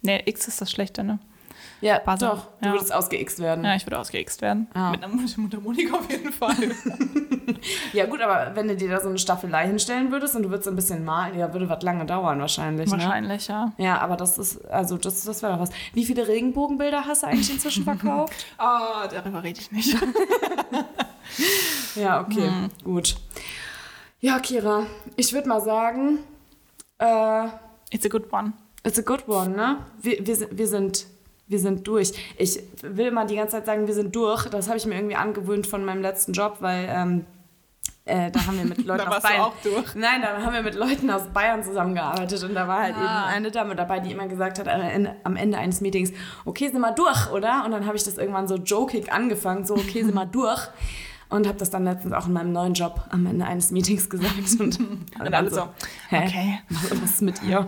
Nee, X ist das Schlechte, ne? Ja, Warte. doch. Du Ja. würdest ausgeixt werden. Ja, ich würde ausgeixt werden. Ah. Mit einer Mundharmonika auf jeden Fall. Ja, gut, aber wenn du dir da so eine Staffelei hinstellen würdest und du würdest ein bisschen malen, ja, würde was lange dauern wahrscheinlich. Ne? Wahrscheinlich, ja. Ja, aber das ist, also das, das wäre doch was. Wie viele Regenbogenbilder hast du eigentlich inzwischen verkauft? Oh, darüber rede ich nicht. ja, okay, Mhm. gut. Ja, Kira, ich würde mal sagen, äh, It's a good one. it's a good one, ne? Wir, wir, wir, sind, wir sind durch. Ich will mal die ganze Zeit sagen, wir sind durch. Das habe ich mir irgendwie angewöhnt von meinem letzten Job, weil ähm, äh, da haben wir mit Leuten aus Bayern. Nein, da haben wir mit Leuten aus Bayern zusammengearbeitet und da war halt Ah. eben eine Dame dabei, die immer gesagt hat am Ende, am Ende eines Meetings, okay, sind wir durch, oder? Und dann habe ich das irgendwann so jokig angefangen, so okay, sind wir durch. Und habe das dann letztens auch in meinem neuen Job am Ende eines Meetings gesagt. Und, Und alle so, Hä? Okay. Was ist mit ihr?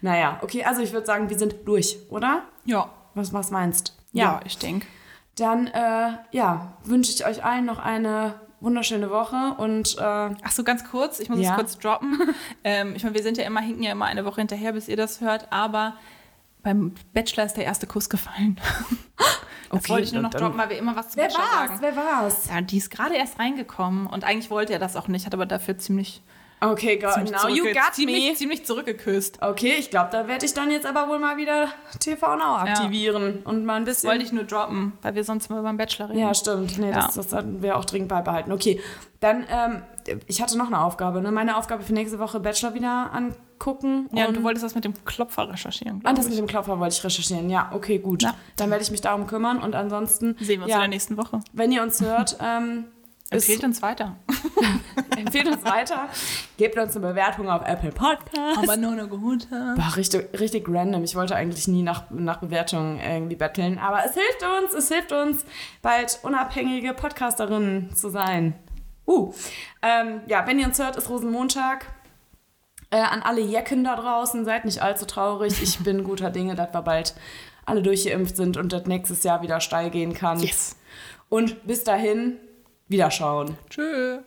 Naja, okay, also ich würde sagen, wir sind durch, oder? Ja. Was, was meinst? Ja, ich denke. Dann, äh, ja, wünsche ich euch allen noch eine wunderschöne Woche und äh, Ach so, ganz kurz, ich muss Ja. es kurz droppen. ähm, ich meine, wir sind ja immer, hinken ja immer eine Woche hinterher, bis ihr das hört, aber beim Bachelor ist der erste Kuss gefallen. das Okay, wollte ich nur noch droppen, weil wir immer was zum wer Bachelor war's? sagen. Wer war's? Ja, die ist gerade erst reingekommen und eigentlich wollte er das auch nicht, hat aber dafür ziemlich, Okay, God, ziemlich, now you got ziemlich, me. ziemlich zurückgeküsst. Okay, ich glaube, da werde ich dann jetzt aber wohl mal wieder TV Now aktivieren und mal ein bisschen. Wollte ich nur droppen, weil wir sonst mal beim Bachelor reden. Ja, stimmt. Nee, das, Ja. das sollten wir auch dringend beibehalten. Okay, dann, ähm, ich hatte noch eine Aufgabe. Ne? Meine Aufgabe für nächste Woche Bachelor wieder angucken. Ja, und du wolltest das mit dem Klopfer recherchieren, Ah, das ich. mit dem Klopfer wollte ich recherchieren. Ja, okay, gut. Ja. Dann werde ich mich darum kümmern und ansonsten, Sehen wir uns ja, in der nächsten Woche. wenn ihr uns hört, ähm, Empfehlt uns weiter. empfehlt uns weiter, gebt uns eine Bewertung auf Apple Podcasts. Aber nur eine gute. War richtig, richtig random. Ich wollte eigentlich nie nach, nach Bewertungen irgendwie betteln. Aber es hilft uns, es hilft uns, bald unabhängige Podcasterinnen zu sein. Uh, ähm, ja, wenn ihr uns hört, ist Rosenmontag. Äh, an alle Jecken da draußen, seid nicht allzu traurig. Ich bin guter Dinge, dass wir bald alle durchgeimpft sind und das nächstes Jahr wieder steil gehen kann. Yes. Und bis dahin, wiederschauen. Tschüss.